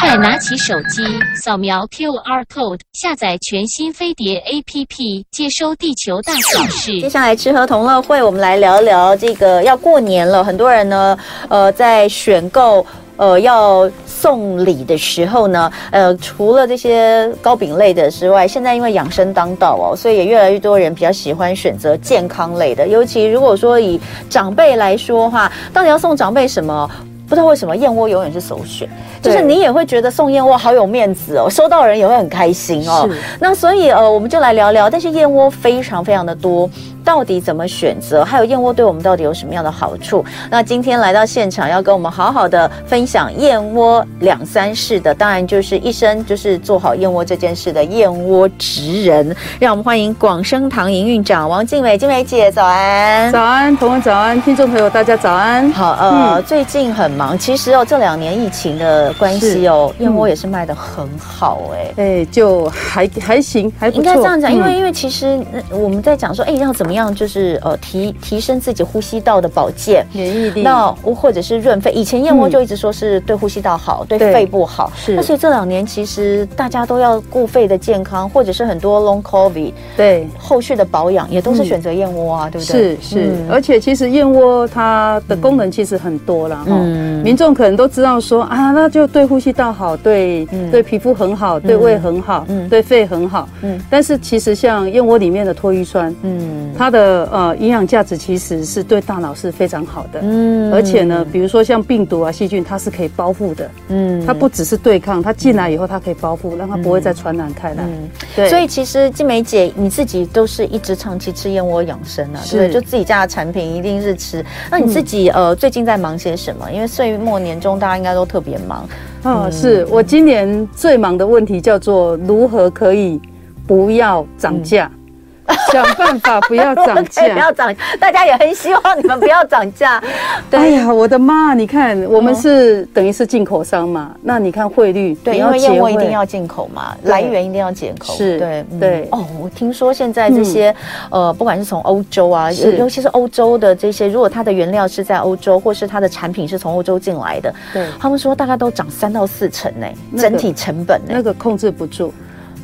快拿起手机，扫描 QR code，下载全新飞碟 APP，接收地球大小事。接下来吃喝同乐会，我们来聊聊这个要过年了，很多人呢，呃，在选购。呃，要送礼的时候呢，呃，除了这些糕饼类的之外，现在因为养生当道哦，所以也越来越多人比较喜欢选择健康类的。尤其如果说以长辈来说的话，到底要送长辈什么？不知道为什么燕窝永远是首选，就是你也会觉得送燕窝好有面子哦，收到人也会很开心哦。那所以呃，我们就来聊聊，但是燕窝非常非常的多。到底怎么选择？还有燕窝对我们到底有什么样的好处？那今天来到现场要跟我们好好的分享燕窝两三事的，当然就是一生就是做好燕窝这件事的燕窝职人。让我们欢迎广生堂营运长王静美，静美姐早安！早安，同文早安，听众朋友大家早安。好，呃，嗯、最近很忙，其实哦，这两年疫情的关系哦，燕窝也是卖的很好哎、欸，哎，就还还行，还不错。应该这样讲，因为因为其实我们在讲说，哎，要怎么样？样就是呃提提升自己呼吸道的保健免疫力，那或者是润肺。以前燕窝就一直说是对呼吸道好，嗯、对肺部好。是，所以这两年其实大家都要顾肺的健康，或者是很多 long covid 对后续的保养也都是选择燕窝啊，嗯、对不对？是是、嗯，而且其实燕窝它的功能其实很多了哈。嗯，民众可能都知道说啊，那就对呼吸道好，对、嗯、对皮肤很好，对胃很好，嗯，对肺很好。嗯，但是其实像燕窝里面的脱衣酸，嗯，它。它的呃营养价值其实是对大脑是非常好的，嗯，而且呢，比如说像病毒啊、细菌，它是可以包覆的，嗯，它不只是对抗，它进来以后它可以包覆，让它不会再传染开来。嗯，对。所以其实静美姐你自己都是一直长期吃燕窝养生啊，是对，就自己家的产品一定是吃。那你自己呃最近在忙些什么？因为岁末年终大家应该都特别忙。哦，是我今年最忙的问题叫做如何可以不要涨价。嗯想办法不要涨价，不要涨，大家也很希望你们不要涨价。对，哎呀，我的妈！你看，我们是等于是进口商嘛，那你看汇率，对，因为燕窝一定要进口嘛，来源一定要进口。是，对，对。哦，我听说现在这些呃，不管是从欧洲啊，尤其是欧洲的这些，如果它的原料是在欧洲，或是它的产品是从欧洲进来的，对，他们说大概都涨三到四成呢，整体成本呢，那个控制不住。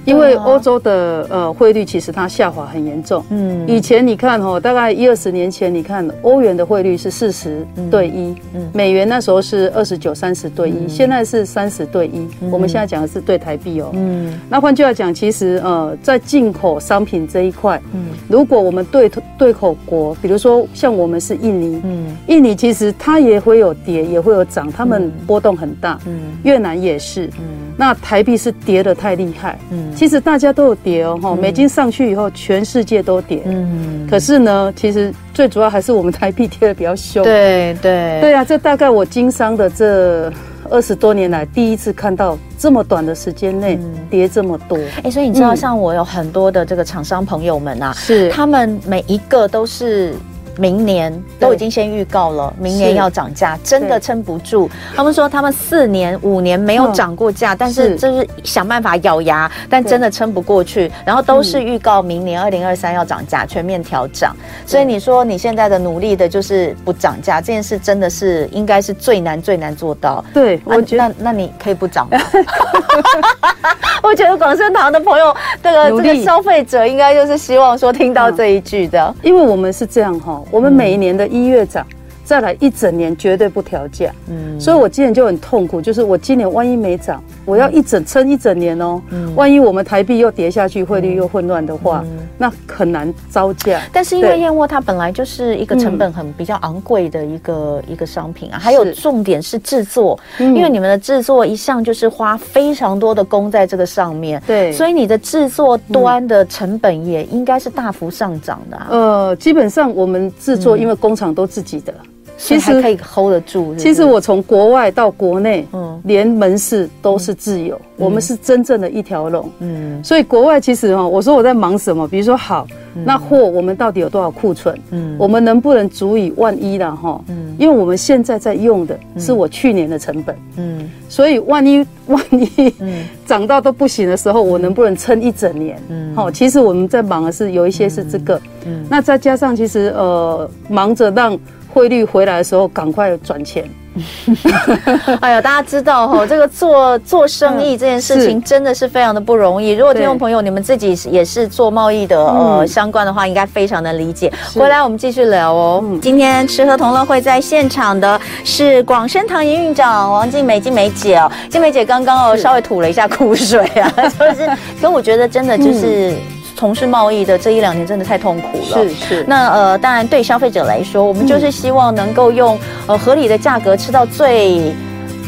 因为欧洲的呃汇率其实它下滑很严重。嗯，以前你看哦，大概一二十年前，你看欧元的汇率是四十对一，嗯，美元那时候是二十九、三十对一，现在是三十对一。我们现在讲的是对台币哦。嗯，那换句话讲，其实呃，在进口商品这一块，嗯，如果我们对对口国，比如说像我们是印尼，嗯，印尼其实它也会有跌，也会有涨，他们波动很大。嗯，越南也是。嗯，那台币是跌的太厉害。嗯。其实大家都有跌哦，哈，美金上去以后，全世界都跌。嗯，可是呢，其实最主要还是我们台币跌的比较凶。对对对啊，这大概我经商的这二十多年来第一次看到这么短的时间内跌这么多。哎，所以你知道，像我有很多的这个厂商朋友们啊，是他们每一个都是。明年都已经先预告了，明年要涨价，真的撑不住。他们说他们四年五年没有涨过价，但是就是想办法咬牙，但真的撑不过去。然后都是预告明年二零二三要涨价，全面调涨。所以你说你现在的努力的就是不涨价这件事，真的是应该是最难最难做到。对，我觉得那那你可以不涨吗？我觉得广生堂的朋友，这个这个消费者应该就是希望说听到这一句的，因为我们是这样哈。我们每一年的一月涨。再来一整年绝对不调价，嗯，所以我今年就很痛苦，就是我今年万一没涨，我要一整撑一整年哦，嗯，万一我们台币又跌下去，汇率又混乱的话，那很难招架。但是因为燕窝它本来就是一个成本很比较昂贵的一个一个商品啊，还有重点是制作，因为你们的制作一向就是花非常多的工在这个上面，对，所以你的制作端的成本也应该是大幅上涨的。呃，基本上我们制作因为工厂都自己的。其实可以 hold 得住是是？其实我从国外到国内，嗯，连门市都是自由，嗯、我们是真正的一条龙，嗯。所以国外其实哈，我说我在忙什么？比如说好，那货我们到底有多少库存？嗯，我们能不能足以万一了哈？嗯，因为我们现在在用的是我去年的成本，嗯，所以万一 万一涨到都不行的时候，我能不能撑一整年？嗯，好，其实我们在忙的是有一些是这个，嗯，那再加上其实呃，忙着让。汇率回来的时候，赶快转钱。哎呀，大家知道哈，这个做做生意这件事情真的是非常的不容易。如果听众朋友你们自己也是做贸易的呃相关的话，应该非常的理解。回来我们继续聊哦。今天吃喝同乐会在现场的是广生堂营运长王静美，静美姐哦，静美姐刚刚哦稍微吐了一下苦水啊，就是，可我觉得真的就是。从事贸易的这一两年真的太痛苦了。是是。那呃，当然对消费者来说，我们就是希望能够用呃合理的价格吃到最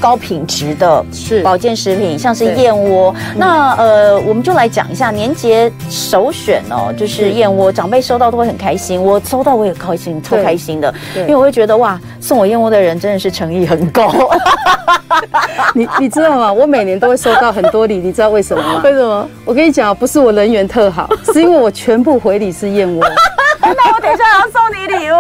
高品质的是保健食品，像是燕窝。那呃，我们就来讲一下年节首选哦，就是燕窝，长辈收到都会很开心。我收到我也开心，超开心的，因为我会觉得哇，送我燕窝的人真的是诚意很高。你你知道吗？我每年都会收到很多礼，你知道为什么吗？为什么？我跟你讲，不是我人缘特好，是因为我全部回礼是燕窝。那我等一下要送你礼物。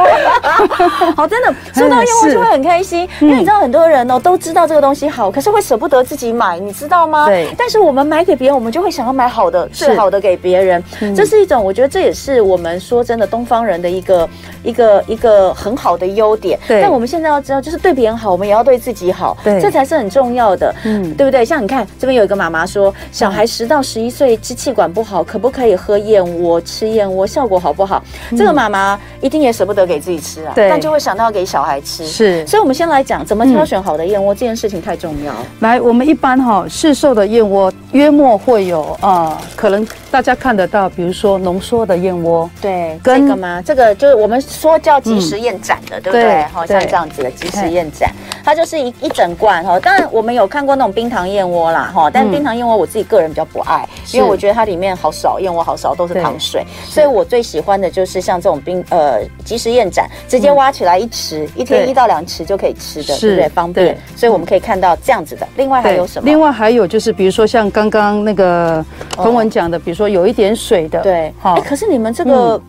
好，真的收到燕窝就会很开心，因为你知道很多人哦都知道这个东西好，可是会舍不得自己买，你知道吗？对。但是我们买给别人，我们就会想要买好的、最好的给别人。这是一种，我觉得这也是我们说真的东方人的一个一个一个很好的优点。对。但我们现在要知道，就是对别人好，我们也要对自己好。对。这才是很重要的。嗯。对不对？像你看这边有一个妈妈说，小孩十到十一岁支气管不好，可不可以喝燕窝？吃燕窝效果好不好？这个妈妈一定也舍不得给自己吃啊，对，但就会想到要给小孩吃。是，所以我们先来讲怎么挑选好的燕窝，这件事情太重要。来，我们一般哈市售的燕窝约莫会有啊，可能大家看得到，比如说浓缩的燕窝，对，这个吗？这个就是我们说叫即食燕盏的，对不对？好像这样子的即食燕盏，它就是一一整罐哈。当然我们有看过那种冰糖燕窝啦哈，但冰糖燕窝我自己个人比较不爱，因为我觉得它里面好少燕窝，好少都是糖水，所以我最喜欢的就是像这种。冰呃，即食燕盏直接挖起来一匙，嗯、一天一到两匙就可以吃的，是对不对？方便。所以我们可以看到这样子的。另外还有什么？另外还有就是，比如说像刚刚那个彭文讲的，哦、比如说有一点水的，对，好、欸。可是你们这个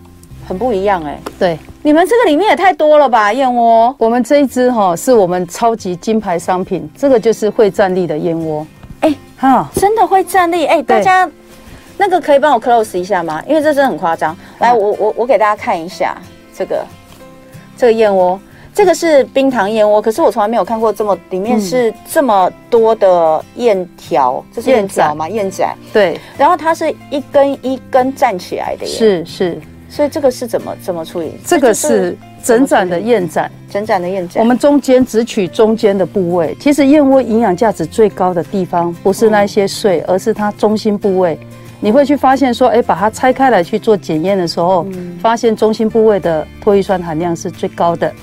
很不一样哎、欸，对，你们这个里面也太多了吧？燕窝，我们这一支哈是我们超级金牌商品，这个就是会站立的燕窝。哎、欸，哈，真的会站立？哎、欸，大家。那个可以帮我 close 一下吗？因为这真的很夸张。来，我我我给大家看一下这个这个燕窝，这个是冰糖燕窝，可是我从来没有看过这么里面是这么多的燕条，这是燕条吗？燕盏。对。然后它是一根一根站起来的耶。是是。所以这个是怎么怎么处理？这个是整盏的燕盏，整盏的燕盏。我们中间只取中间的部位。其实燕窝营养价值最高的地方不是那些碎，而是它中心部位。你会去发现说，哎，把它拆开来去做检验的时候，发现中心部位的唾液酸含量是最高的。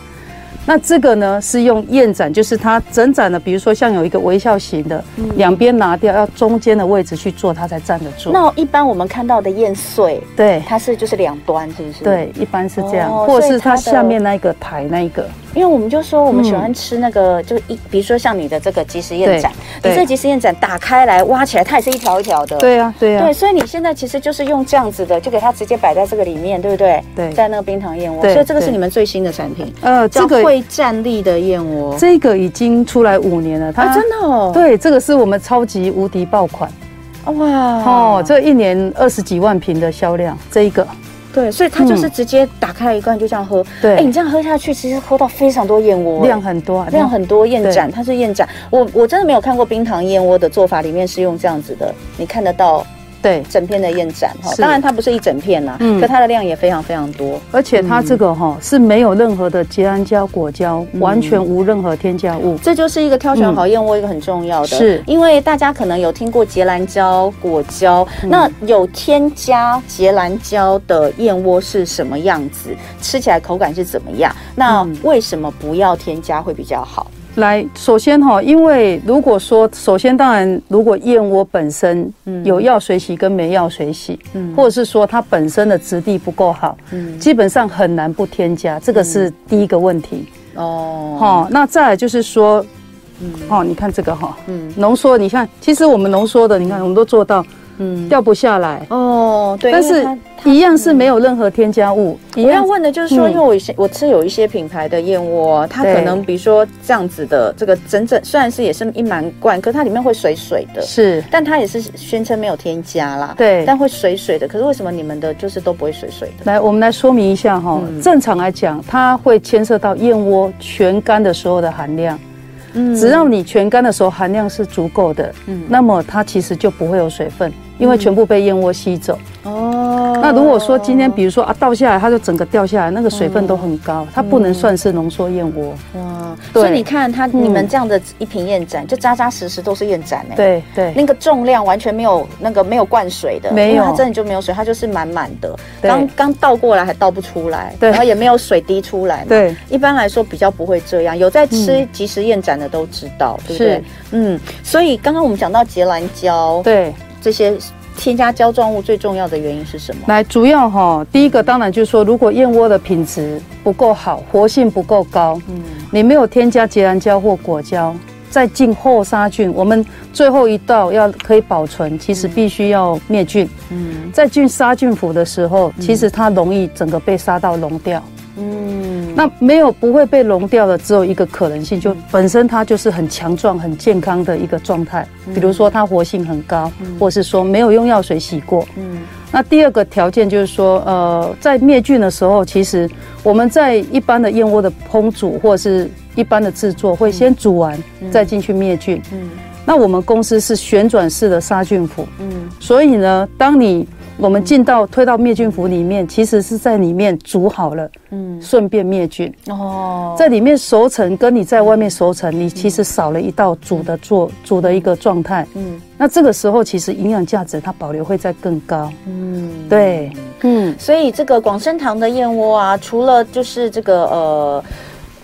那这个呢是用燕盏，就是它整盏的，比如说像有一个微笑型的，两边拿掉，要中间的位置去做，它才站得住。那一般我们看到的燕碎，对，它是就是两端，是不是？对，一般是这样，或者是它下面那一个台那一个。因为我们就说我们喜欢吃那个，就一比如说像你的这个即食燕盏，你这即食燕盏打开来挖起来，它也是一条一条的。对啊，对啊。对，所以你现在其实就是用这样子的，就给它直接摆在这个里面，对不对？对，在那个冰糖燕窝。所以这个是你们最新的产品。呃，这个会站立的燕窝，这个已经出来五年了。它真的哦。对，这个是我们超级无敌爆款。哇哦，这一年二十几万瓶的销量，这一个。对，所以它就是直接打开一罐就这样喝。对，哎，你这样喝下去，其实喝到非常多燕窝，量很多，啊，量很多燕盏，它是燕盏。我我真的没有看过冰糖燕窝的做法，里面是用这样子的，你看得到。对，整片的燕盏哈，当然它不是一整片啦，嗯，可它的量也非常非常多，而且它这个哈是没有任何的结氨胶、果胶，完全无任何添加物，这就是一个挑选好燕窝一个很重要的，是。因为大家可能有听过结兰胶、果胶，那有添加结兰胶的燕窝是什么样子？吃起来口感是怎么样？那为什么不要添加会比较好？来，首先哈，因为如果说，首先当然，如果燕窝本身有药水洗跟没药水洗，嗯，或者是说它本身的质地不够好，嗯，基本上很难不添加，这个是第一个问题。哦，好，那再来就是说，嗯，哦，你看这个哈，嗯，浓缩，你看，其实我们浓缩的，你看我们都做到。嗯，掉不下来哦。对，但是一样是没有任何添加物。我要问的就是说，因为我我吃有一些品牌的燕窝，它可能比如说这样子的这个整整，虽然是也是一满罐，可是它里面会水水的。是，但它也是宣称没有添加啦。对，但会水水的。可是为什么你们的就是都不会水水的？来，我们来说明一下哈。正常来讲，它会牵涉到燕窝全干的时候的含量。嗯，只要你全干的时候含量是足够的，嗯，那么它其实就不会有水分，因为全部被燕窝吸走。哦，那如果说今天比如说啊倒下来，它就整个掉下来，那个水分都很高，它不能算是浓缩燕窝。哇，所以你看它你们这样的一瓶燕盏，就扎扎实实都是燕盏哎。对对，那个重量完全没有那个没有灌水的，没有，它真的就没有水，它就是满满的。刚刚倒过来还倒不出来，对，然后也没有水滴出来。对，一般来说比较不会这样。有在吃即食燕盏的都知道，对不对？嗯，所以刚刚我们讲到结兰胶，对这些。添加胶状物最重要的原因是什么？来，主要哈，第一个当然就是说，如果燕窝的品质不够好，活性不够高，嗯，你没有添加结兰胶或果胶，再进后杀菌，我们最后一道要可以保存，其实必须要灭菌，嗯，在进杀菌釜的时候，其实它容易整个被杀到溶掉。嗯，那没有不会被溶掉的，只有一个可能性，就本身它就是很强壮、很健康的一个状态。比如说它活性很高，或是说没有用药水洗过。嗯，那第二个条件就是说，呃，在灭菌的时候，其实我们在一般的燕窝的烹煮或者是一般的制作，会先煮完再进去灭菌。嗯，那我们公司是旋转式的杀菌釜。嗯，所以呢，当你我们进到推到灭菌釜里面，其实是在里面煮好了，嗯，顺便灭菌。哦，在里面熟成，跟你在外面熟成，你其实少了一道煮的做煮的一个状态，嗯，那这个时候其实营养价值它保留会再更高，嗯，对，嗯，所以这个广生堂的燕窝啊，除了就是这个呃。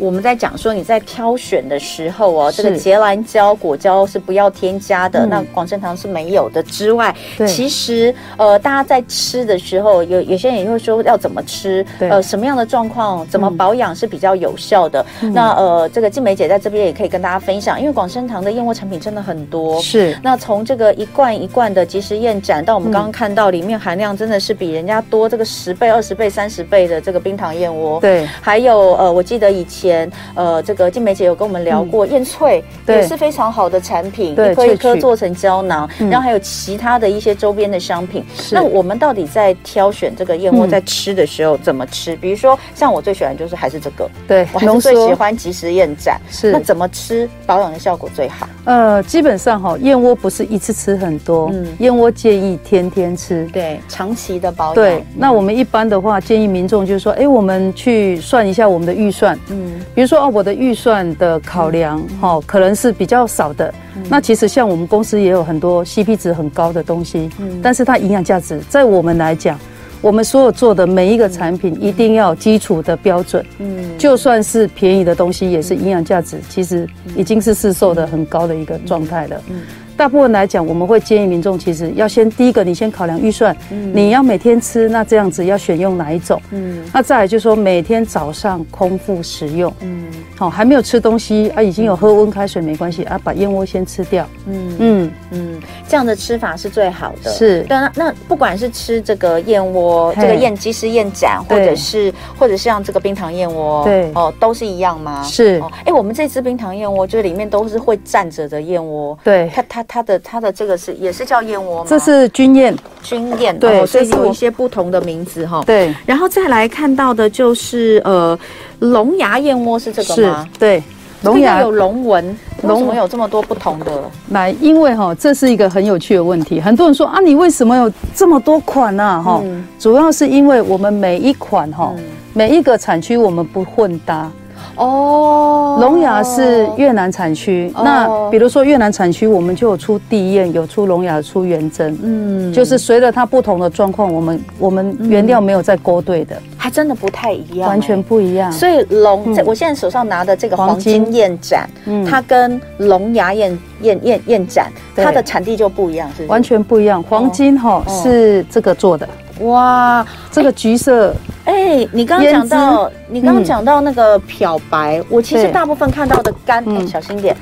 我们在讲说你在挑选的时候哦，这个结兰胶、果胶是不要添加的，那广生堂是没有的之外，其实呃，大家在吃的时候，有有些人也会说要怎么吃，呃，什么样的状况怎么保养是比较有效的。那呃，这个静美姐在这边也可以跟大家分享，因为广生堂的燕窝产品真的很多，是。那从这个一罐一罐的即时燕盏，到我们刚刚看到里面含量真的是比人家多这个十倍、二十倍、三十倍的这个冰糖燕窝，对。还有呃，我记得以前。呃，这个静梅姐有跟我们聊过，燕翠也是非常好的产品，一颗一颗做成胶囊，然后还有其他的一些周边的商品。那我们到底在挑选这个燕窝在吃的时候怎么吃？比如说，像我最喜欢就是还是这个，对，我还是最喜欢即食燕盏。是，那怎么吃保养的效果最好？呃，基本上哈，燕窝不是一次吃很多，嗯，燕窝建议天天吃，对，长期的保养。对，那我们一般的话建议民众就是说，哎，我们去算一下我们的预算，嗯。比如说哦，我的预算的考量，哈，可能是比较少的。那其实像我们公司也有很多 CP 值很高的东西，但是它营养价值，在我们来讲，我们所有做的每一个产品一定要有基础的标准。嗯，就算是便宜的东西，也是营养价值，其实已经是市售的很高的一个状态了。嗯。大部分来讲，我们会建议民众，其实要先第一个，你先考量预算，嗯，你要每天吃，那这样子要选用哪一种？嗯，那再来就是说，每天早上空腹食用，嗯，好，还没有吃东西啊，已经有喝温开水没关系啊，把燕窝先吃掉，嗯。嗯。嗯，这样的吃法是最好的。是，对，那那不管是吃这个燕窝，这个燕即食燕盏，或者是或者是像这个冰糖燕窝，对。哦，都是一样吗？是，哎，我们这支冰糖燕窝就是里面都是会站着的燕窝，对，它它。它的它的这个是也是叫燕窝吗？这是军燕，军燕对，所以有一些不同的名字哈。对，然后再来看到的就是呃龙牙燕窝是这个吗？对，龙牙有龙纹，龙纹有这么多不同的？来，因为哈这是一个很有趣的问题，很多人说啊，你为什么有这么多款呢？哈，主要是因为我们每一款哈每一个产区我们不混搭。哦，龙牙是越南产区。那比如说越南产区，我们就有出地燕，有出龙牙，出元珍。嗯，就是随着它不同的状况，我们我们原料没有在勾兑的，还真的不太一样，完全不一样。所以龙，我现在手上拿的这个黄金燕盏，它跟龙牙燕燕燕燕盏，它的产地就不一样，是完全不一样。黄金哈是这个做的。哇，这个橘色，哎、欸，你刚刚讲到，你刚刚讲到那个漂白，嗯、我其实大部分看到的干，小心点。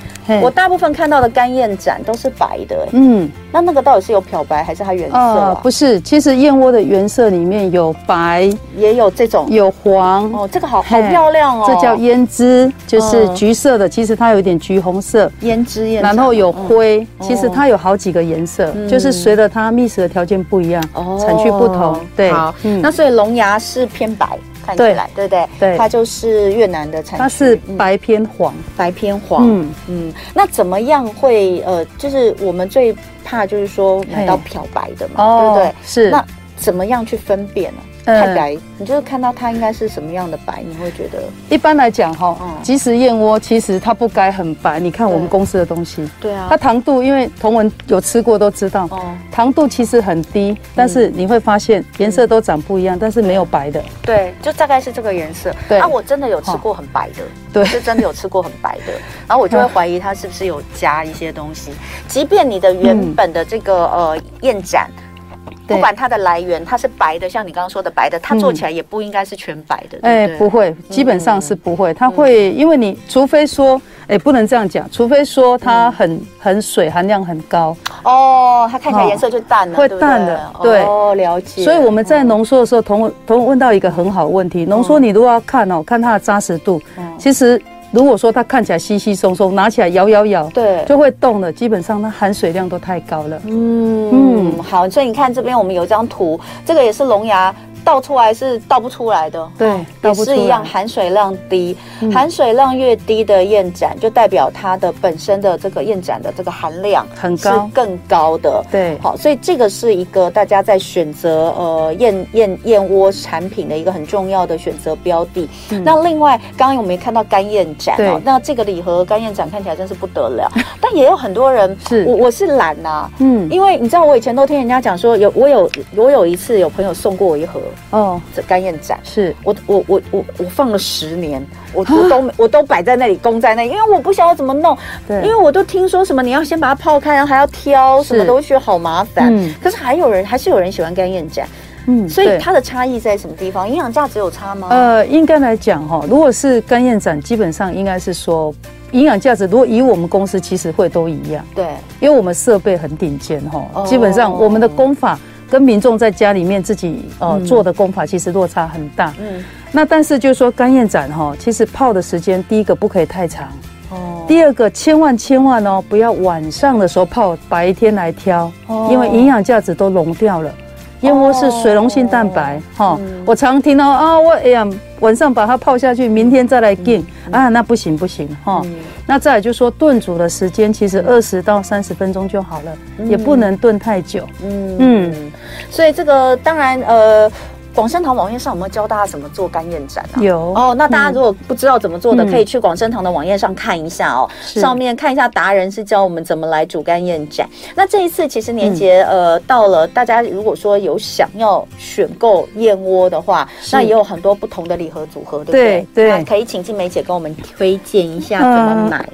我大部分看到的干燕盏都是白的，嗯，那那个到底是有漂白还是它原色啊？不是，其实燕窝的原色里面有白，也有这种。有黄哦，这个好好漂亮哦，这叫胭脂，就是橘色的，其实它有一点橘红色，胭脂燕，然后有灰，其实它有好几个颜色，就是随着它觅食的条件不一样，哦。产区不同，对。好，那所以龙牙是偏白。看起来对不对？对，它就是越南的产区，它是白偏黄，白偏黄。嗯嗯，那怎么样会呃，就是我们最怕就是说买到漂白的嘛，对不对？是。那怎么样去分辨呢？太白，你就是看到它应该是什么样的白，你会觉得？一般来讲哈，即食燕窝其实它不该很白。你看我们公司的东西，对啊，它糖度，因为同文有吃过都知道，哦糖度其实很低，但是你会发现颜色都长不一样，但是没有白的。对，就大概是这个颜色。对啊，我真的有吃过很白的，对，是真的有吃过很白的，然后我就会怀疑它是不是有加一些东西，即便你的原本的这个呃燕盏。不管它的来源，它是白的，像你刚刚说的白的，它做起来也不应该是全白的。哎，不会，基本上是不会。它会，因为你除非说，哎，不能这样讲，除非说它很很水含量很高。哦，它看起来颜色就淡了，会淡的。对，哦，了解。所以我们在浓缩的时候，同同问到一个很好的问题，浓缩你如果要看哦，看它的扎实度，其实。如果说它看起来稀稀松松，拿起来摇摇摇，对，就会动了。基本上它含水量都太高了。嗯嗯，好，所以你看这边我们有一张图，这个也是龙牙。倒出来是倒不出来的，对，也是一样，含水量低，含水量越低的燕盏，就代表它的本身的这个燕盏的这个含量很高，是更高的。对，好，所以这个是一个大家在选择呃燕燕燕窝产品的一个很重要的选择标的。那另外，刚刚我们也看到干燕盏哦，那这个礼盒干燕盏看起来真是不得了，但也有很多人是，我我是懒呐，嗯，因为你知道我以前都听人家讲说，有我有我有一次有朋友送过我一盒。哦，这干燕盏是我我我我我放了十年，我我都我都摆在那里供在那里，因为我不晓得怎么弄，对，因为我都听说什么你要先把它泡开，然后还要挑什么东西，好麻烦。嗯，可是还有人还是有人喜欢干燕盏，嗯，所以它的差异在什么地方？营养价值有差吗？呃，应该来讲哈，如果是干燕盏，基本上应该是说营养价值，如果以我们公司其实会都一样，对，因为我们设备很顶尖哈，基本上我们的工法。跟民众在家里面自己呃做的功法其实落差很大。嗯，那但是就是说干燕盏哈，其实泡的时间第一个不可以太长。哦。第二个千万千万哦，不要晚上的时候泡，白天来挑，因为营养价值都溶掉了。燕窝是水溶性蛋白哈，我常听到啊，我哎呀晚上把它泡下去，明天再来订啊，那不行不行哈。那再来就是说炖煮的时间，其实二十到三十分钟就好了，也不能炖太久。嗯嗯，所以这个当然呃。广生堂网页上有没有教大家怎么做干燕盏啊？有哦，那大家如果不知道怎么做的，可以去广生堂的网页上看一下哦。上面看一下达人是教我们怎么来煮干燕盏。那这一次其实年节呃到了，大家如果说有想要选购燕窝的话，那也有很多不同的礼盒组合，对不对？对，那可以请静梅姐跟我们推荐一下怎么买。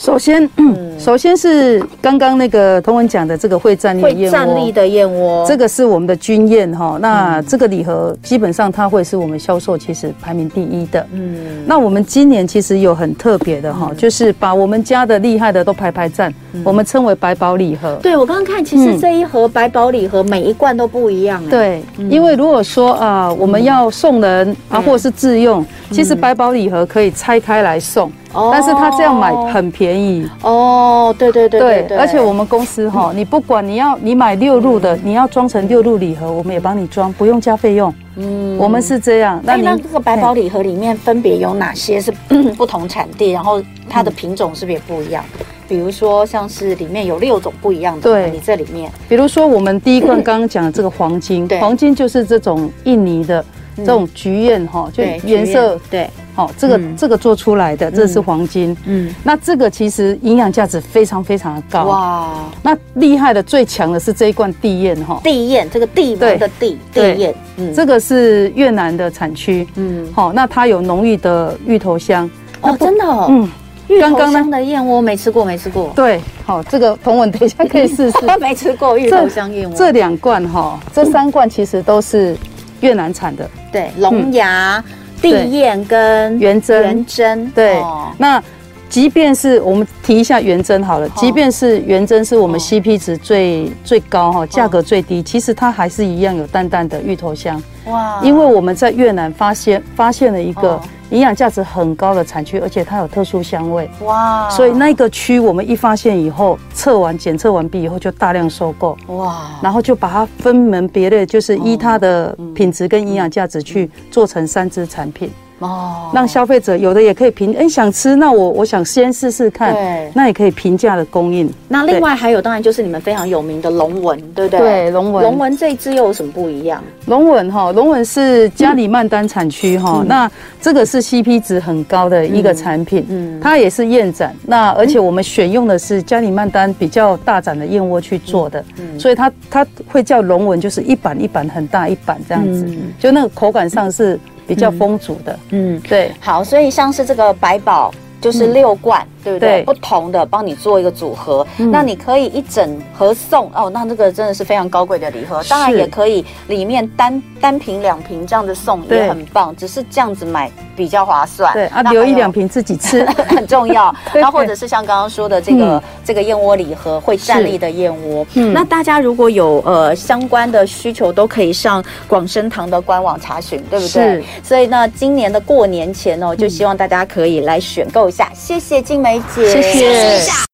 首先，嗯，首先是刚刚那个同文讲的这个会战力燕窝，会站立的燕窝，这个是我们的军燕哈。那这个礼盒基本上它会是我们销售其实排名第一的。嗯，那我们今年其实有很特别的哈，就是把我们家的厉害的都排排站，我们称为百宝礼盒。对，我刚刚看，其实这一盒百宝礼盒每一罐都不一样。对，因为如果说啊，我们要送人啊，或者是自用，其实百宝礼盒可以拆开来送。但是他这样买很便宜哦，对对对对，而且我们公司哈，你不管你要你买六入的，你要装成六入礼盒，我们也帮你装，不用加费用。嗯，我们是这样。那那这个百宝礼盒里面分别有哪些是 不同产地？然后它的品种是不是也不一样？比如说像是里面有六种不一样的，对，你这里面，比如说我们第一罐刚刚讲的这个黄金，黄金就是这种印尼的这种菊燕哈，就颜色对。哦，这个这个做出来的，这是黄金。嗯，那这个其实营养价值非常非常的高。哇，那厉害的最强的是这一罐地燕哈。地燕，这个帝王的地地燕。嗯，这个是越南的产区。嗯，好，那它有浓郁的芋头香。哦，真的。嗯，芋头香的燕窝没吃过，没吃过。对，好，这个同文等一下可以试试。没吃过芋头香燕窝。这两罐哈，这三罐其实都是越南产的。对，龙牙。地燕跟元珍，元珍对，那即便是我们提一下原针好了，即便是原针是我们 CP 值最最高哈，价格最低，其实它还是一样有淡淡的芋头香。哇！因为我们在越南发现发现了一个营养价值很高的产区，而且它有特殊香味。哇！所以那个区我们一发现以后，测完检测完毕以后就大量收购。哇！然后就把它分门别类，就是依它的品质跟营养价值去做成三支产品。哦，让消费者有的也可以评，哎，想吃，那我我想先试试看，对，那也可以平价的供应。那另外还有，当然就是你们非常有名的龙纹，对不对？对，龙纹。龙纹这一支又有什么不一样？龙纹哈，龙纹是加里曼丹产区哈，那这个是 CP 值很高的一个产品，嗯，它也是燕盏，那而且我们选用的是加里曼丹比较大盏的燕窝去做的，嗯，所以它它会叫龙纹，就是一板一板很大一板这样子，就那个口感上是。比较丰足的，嗯，对，好，所以像是这个百宝就是六罐。对不对？对，不同的帮你做一个组合，嗯、那你可以一整盒送哦。那这个真的是非常高贵的礼盒，当然也可以里面单单瓶两瓶这样子送也很棒，只是这样子买比较划算。对啊，留一两瓶自己吃 很重要。那或者是像刚刚说的这个、嗯、这个燕窝礼盒会站立的燕窝，嗯、那大家如果有呃相关的需求，都可以上广生堂的官网查询，对不对？是。所以呢，今年的过年前哦，就希望大家可以来选购一下。谢谢静美。梅姐，谢谢。